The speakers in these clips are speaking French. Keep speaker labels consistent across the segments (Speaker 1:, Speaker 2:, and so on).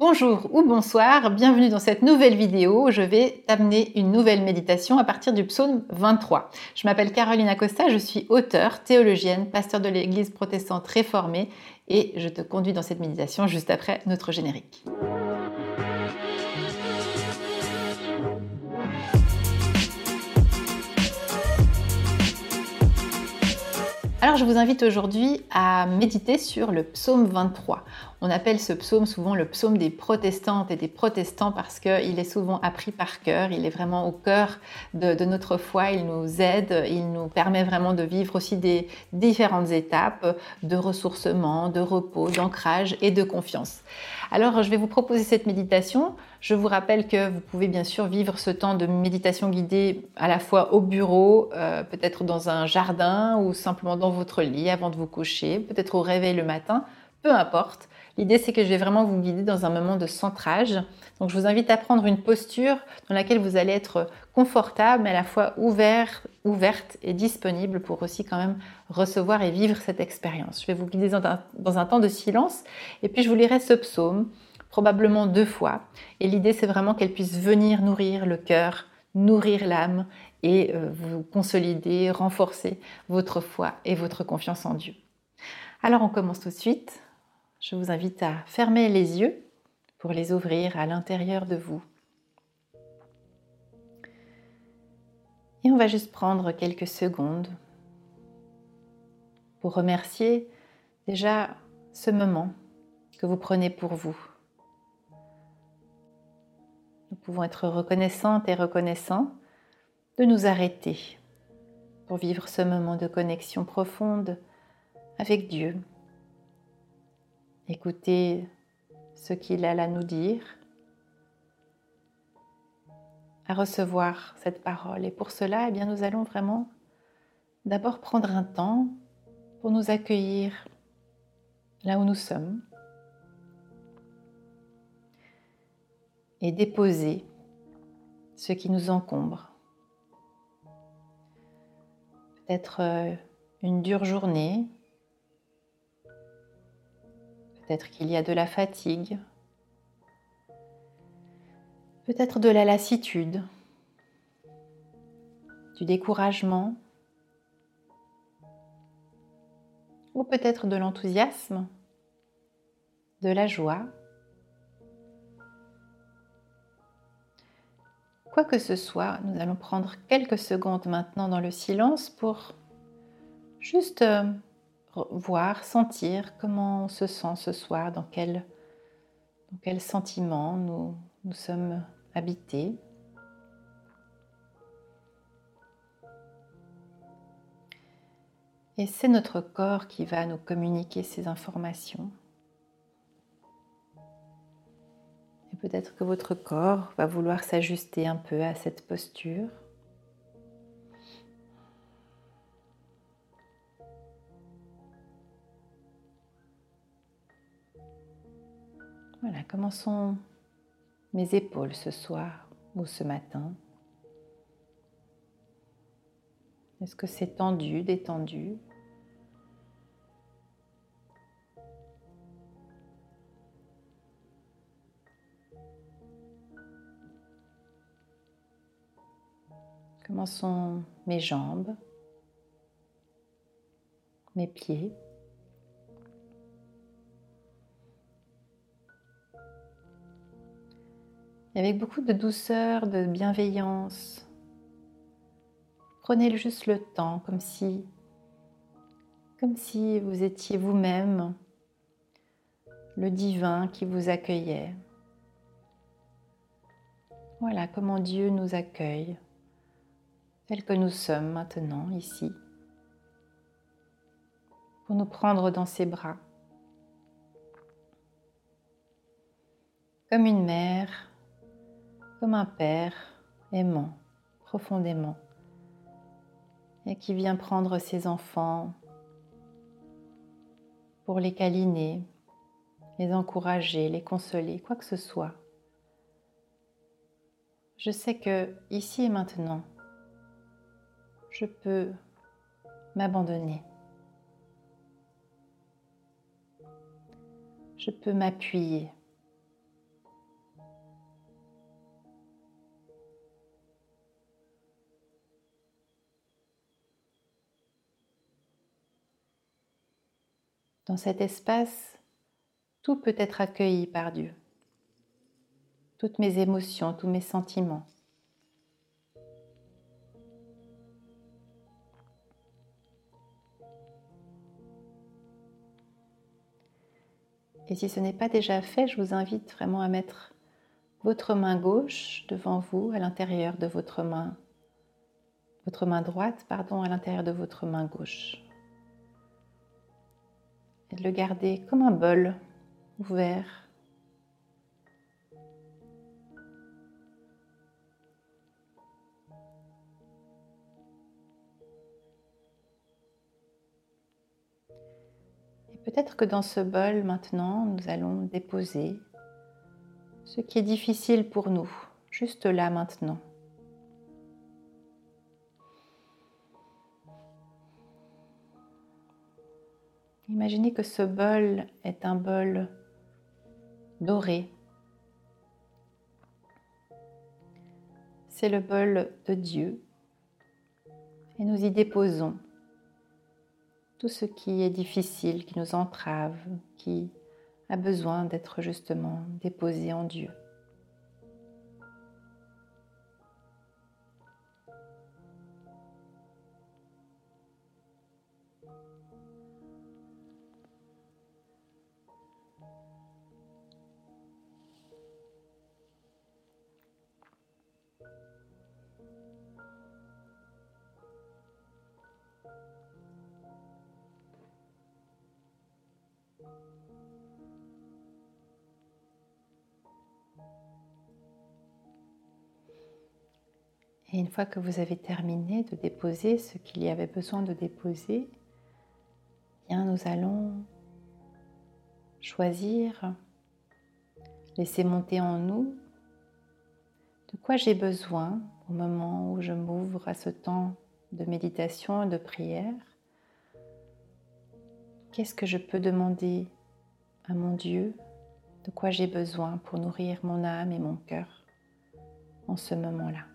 Speaker 1: Bonjour ou bonsoir, bienvenue dans cette nouvelle vidéo je vais t'amener une nouvelle méditation à partir du psaume 23. Je m'appelle Caroline Acosta, je suis auteure, théologienne, pasteur de l'église protestante réformée et je te conduis dans cette méditation juste après notre générique. Alors je vous invite aujourd'hui à méditer sur le psaume 23. On appelle ce psaume souvent le psaume des protestantes et des protestants parce qu'il est souvent appris par cœur, il est vraiment au cœur de, notre foi, il nous aide, il nous permet vraiment de vivre aussi des différentes étapes de ressourcement, de repos, d'ancrage et de confiance. Alors je vais vous proposer cette méditation. Je vous rappelle que vous pouvez bien sûr vivre ce temps de méditation guidée à la fois au bureau, euh, peut-être dans un jardin ou simplement dans votre lit avant de vous coucher, peut-être au réveil le matin, peu importe. L'idée, c'est que je vais vraiment vous guider dans un moment de centrage. Donc, je vous invite à prendre une posture dans laquelle vous allez être confortable, mais à la fois ouvert, ouverte et disponible pour aussi quand même recevoir et vivre cette expérience. Je vais vous guider dans un, dans un temps de silence et puis je vous lirai ce psaume probablement deux fois. Et l'idée, c'est vraiment qu'elle puisse venir nourrir le cœur, nourrir l'âme et euh, vous consolider, renforcer votre foi et votre confiance en Dieu. Alors on commence tout de suite. Je vous invite à fermer les yeux pour les ouvrir à l'intérieur de vous. Et on va juste prendre quelques secondes pour remercier déjà ce moment que vous prenez pour vous. Nous pouvons être reconnaissantes et reconnaissants de nous arrêter pour vivre ce moment de connexion profonde avec Dieu Écoutez ce qu'il a à nous dire, à recevoir cette parole. Et pour cela, eh bien, nous allons vraiment d'abord prendre un temps pour nous accueillir là où nous sommes et déposer ce qui nous encombre. Peut-être euh, une dure journée, Peut-être qu'il y a de la fatigue, peut-être de la lassitude, du découragement, ou peut-être de l'enthousiasme, de la joie. Quoi que ce soit, nous allons prendre quelques secondes maintenant dans le silence pour juste euh, voir, sentir comment on se sent ce soir, dans quel, sentiment nous, nous sommes habités. Et c'est notre corps qui va nous communiquer ces informations. Et peut-être que votre corps va vouloir s'ajuster un peu à cette posture. Voilà, comment sont mes épaules ce soir ou ce matin? Est-ce que c'est tendu, détendu? Comment sont mes jambes, mes pieds? Avec beaucoup de douceur, de bienveillance. Prenez juste le temps comme si comme si vous étiez vous-même le divin qui vous accueillait. Voilà comment Dieu nous accueille, tel que nous sommes maintenant ici, pour nous prendre dans ses bras, comme une mère comme un père aimant profondément et qui vient prendre ses enfants pour les câliner, les encourager, les consoler, quoi que ce soit. Je sais que ici et maintenant, je peux m'abandonner. Je peux m'appuyer Dans cet espace, tout peut être accueilli par Dieu. Toutes mes émotions, tous mes sentiments. Et si ce n'est pas déjà fait, je vous invite vraiment à mettre votre main gauche devant vous, à l'intérieur de votre main, votre main droite, pardon, à l'intérieur de votre main gauche. Et de le garder comme un bol ouvert. Et peut-être que dans ce bol maintenant, nous allons déposer ce qui est difficile pour nous, juste là maintenant. Imaginez que ce bol est un bol doré. C'est le bol de Dieu. Et nous y déposons tout ce qui est difficile, qui nous entrave, qui a besoin d'être justement déposé en Dieu. Et une fois que vous avez terminé de déposer ce qu'il y avait besoin de déposer, bien nous allons choisir, laisser monter en nous de quoi j'ai besoin au moment où je m'ouvre à ce temps de méditation et de prière. Qu'est-ce que je peux demander à mon Dieu De quoi j'ai besoin pour nourrir mon âme et mon cœur en ce moment-là?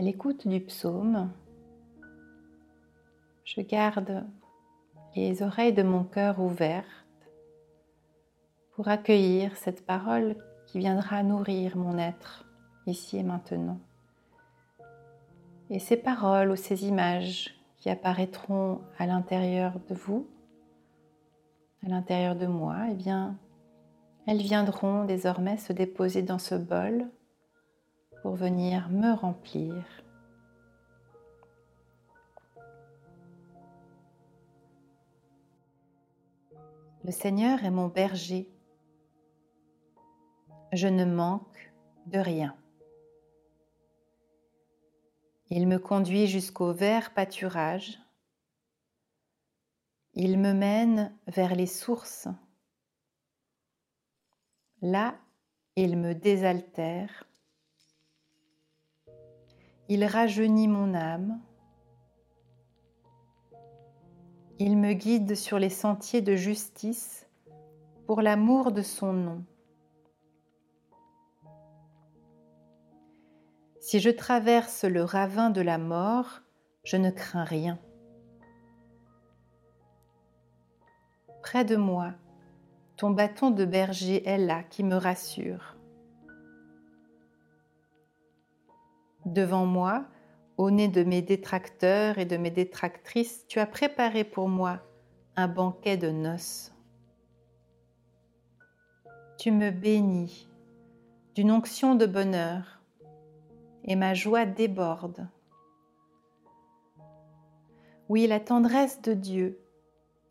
Speaker 1: À l'écoute du psaume, je garde les oreilles de mon cœur ouvertes pour accueillir cette parole qui viendra nourrir mon être ici et maintenant. Et ces paroles ou ces images qui apparaîtront à l'intérieur de vous, à l'intérieur de moi, eh bien, elles viendront désormais se déposer dans ce bol pour venir me remplir. Le Seigneur est mon berger. Je ne manque de rien. Il me conduit jusqu'au vert pâturage. Il me mène vers les sources. Là, il me désaltère il rajeunit mon âme. Il me guide sur les sentiers de justice pour l'amour de son nom. Si je traverse le ravin de la mort, je ne crains rien. Près de moi, ton bâton de berger est là qui me rassure. Devant moi, au nez de mes détracteurs et de mes détractrices, tu as préparé pour moi un banquet de noces. Tu me bénis d'une onction de bonheur et ma joie déborde. Oui, la tendresse de Dieu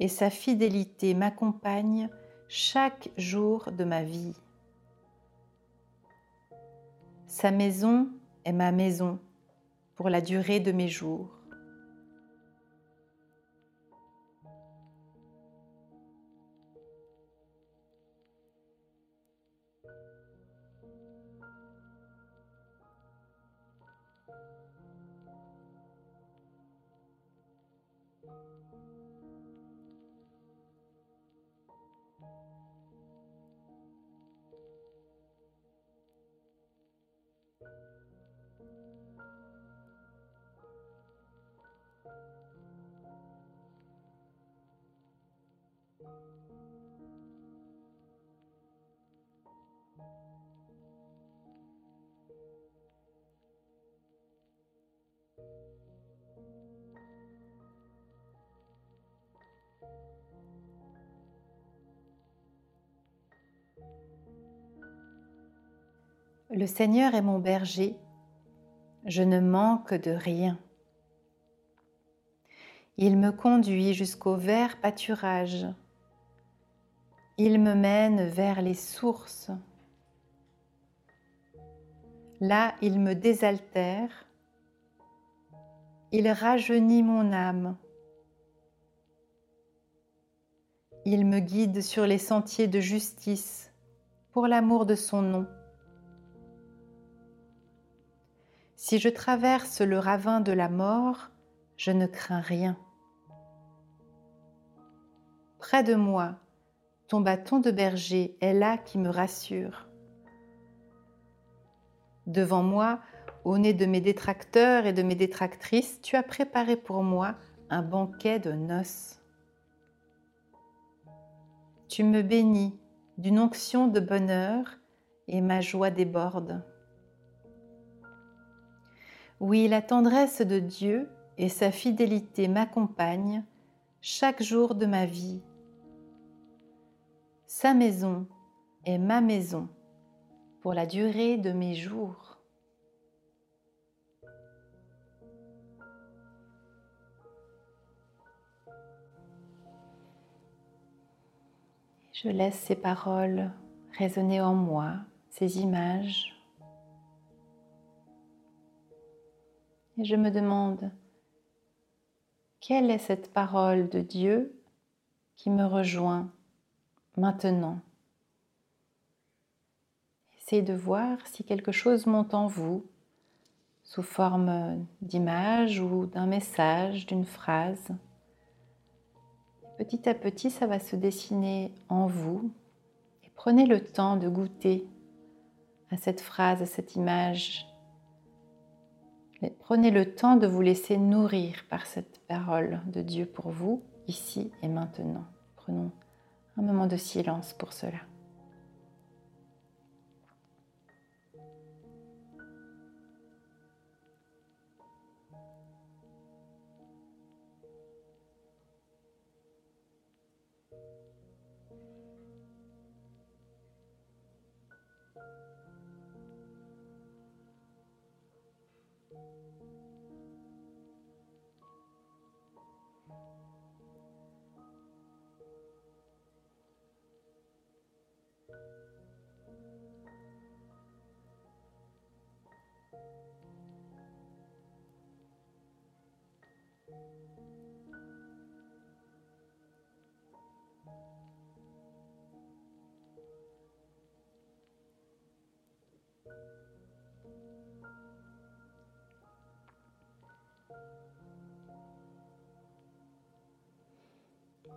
Speaker 1: et sa fidélité m'accompagnent chaque jour de ma vie. Sa maison est ma maison pour la durée de mes jours. Le Seigneur est mon berger, je ne manque de rien. Il me conduit jusqu'au vert pâturage. Il me mène vers les sources. Là, il me désaltère. Il rajeunit mon âme. Il me guide sur les sentiers de justice pour l'amour de son nom. Si je traverse le ravin de la mort, je ne crains rien. Près de moi, ton bâton de berger est là qui me rassure. Devant moi, au nez de mes détracteurs et de mes détractrices, tu as préparé pour moi un banquet de noces. Tu me bénis d'une onction de bonheur et ma joie déborde. Oui, la tendresse de Dieu et sa fidélité m'accompagnent chaque jour de ma vie. Sa maison est ma maison pour la durée de mes jours. Je laisse ces paroles résonner en moi, ces images. Et je me demande, quelle est cette parole de Dieu qui me rejoint maintenant Essayez de voir si quelque chose monte en vous sous forme d'image ou d'un message, d'une phrase. Petit à petit, ça va se dessiner en vous et prenez le temps de goûter à cette phrase, à cette image prenez le temps de vous laisser nourrir par cette parole de Dieu pour vous, ici et maintenant. Prenons un moment de silence pour cela.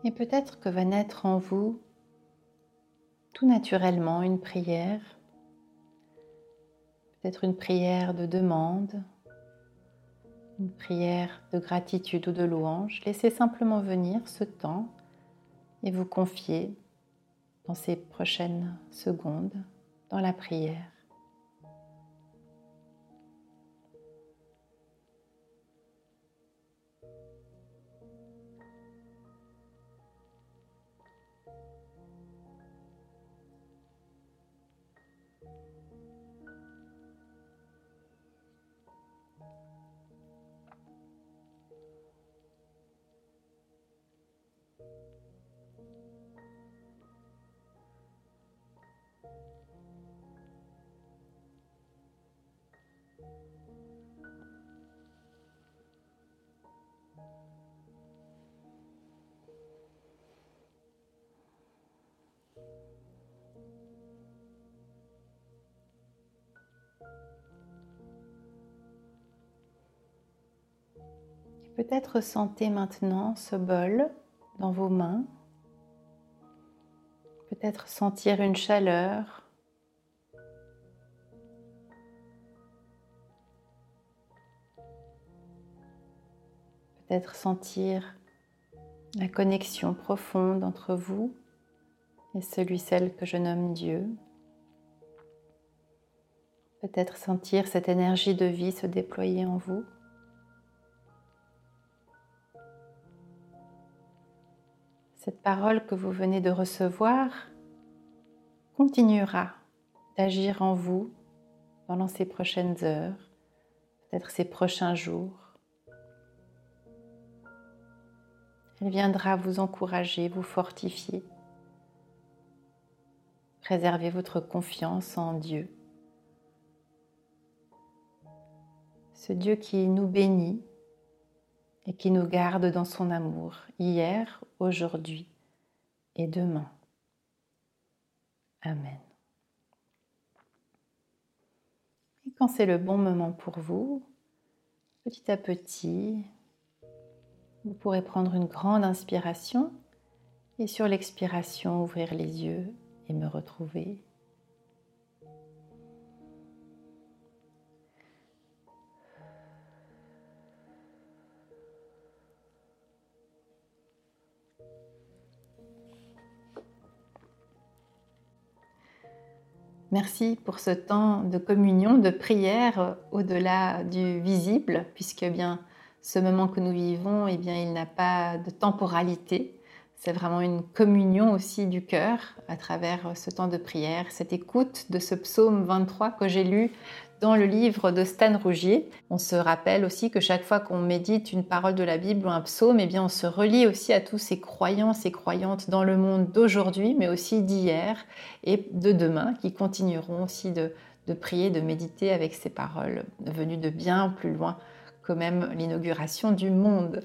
Speaker 1: Et peut-être que va naître en vous tout naturellement une prière, peut-être une prière de demande, une prière de gratitude ou de louange. Laissez simplement venir ce temps et vous confier dans ces prochaines secondes dans la prière. Peut-être sentez maintenant ce bol dans vos mains. Peut-être sentir une chaleur. Peut-être sentir la connexion profonde entre vous et celui, celle que je nomme Dieu. Peut-être sentir cette énergie de vie se déployer en vous. Cette parole que vous venez de recevoir continuera d'agir en vous pendant ces prochaines heures, peut-être ces prochains jours. Elle viendra vous encourager, vous fortifier. Préservez votre confiance en Dieu. Ce Dieu qui nous bénit et qui nous garde dans son amour, hier, aujourd'hui et demain. Amen. Et quand c'est le bon moment pour vous, petit à petit, vous pourrez prendre une grande inspiration et sur l'expiration ouvrir les yeux et me retrouver. Merci pour ce temps de communion, de prière au-delà du visible, puisque bien ce moment que nous vivons, eh bien, il n'a pas de temporalité. C'est vraiment une communion aussi du cœur à travers ce temps de prière, cette écoute de ce psaume 23 que j'ai lu dans le livre de Stan Rougier. On se rappelle aussi que chaque fois qu'on médite une parole de la Bible ou un psaume, eh bien on se relie aussi à tous ces croyants et croyantes dans le monde d'aujourd'hui, mais aussi d'hier et de demain, qui continueront aussi de, de prier, de méditer avec ces paroles venues de bien plus loin que même l'inauguration du monde.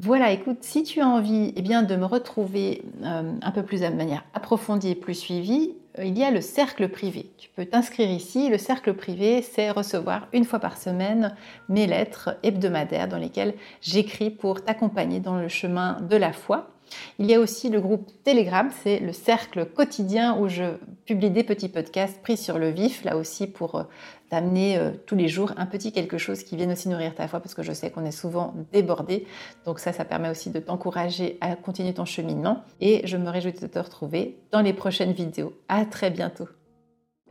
Speaker 1: Voilà, écoute, si tu as envie eh bien, de me retrouver euh, un peu plus de manière approfondie et plus suivie, euh, il y a le cercle privé. Tu peux t'inscrire ici. Le cercle privé, c'est recevoir une fois par semaine mes lettres hebdomadaires dans lesquelles j'écris pour t'accompagner dans le chemin de la foi. Il y a aussi le groupe Telegram, c'est le cercle quotidien où je publie des petits podcasts pris sur le vif, là aussi pour euh, t'amener euh, tous les jours un petit quelque chose qui vienne aussi nourrir ta foi, parce que je sais qu'on est souvent débordé. Donc ça, ça permet aussi de t'encourager à continuer ton cheminement. Et je me réjouis de te retrouver dans les prochaines vidéos. À très bientôt.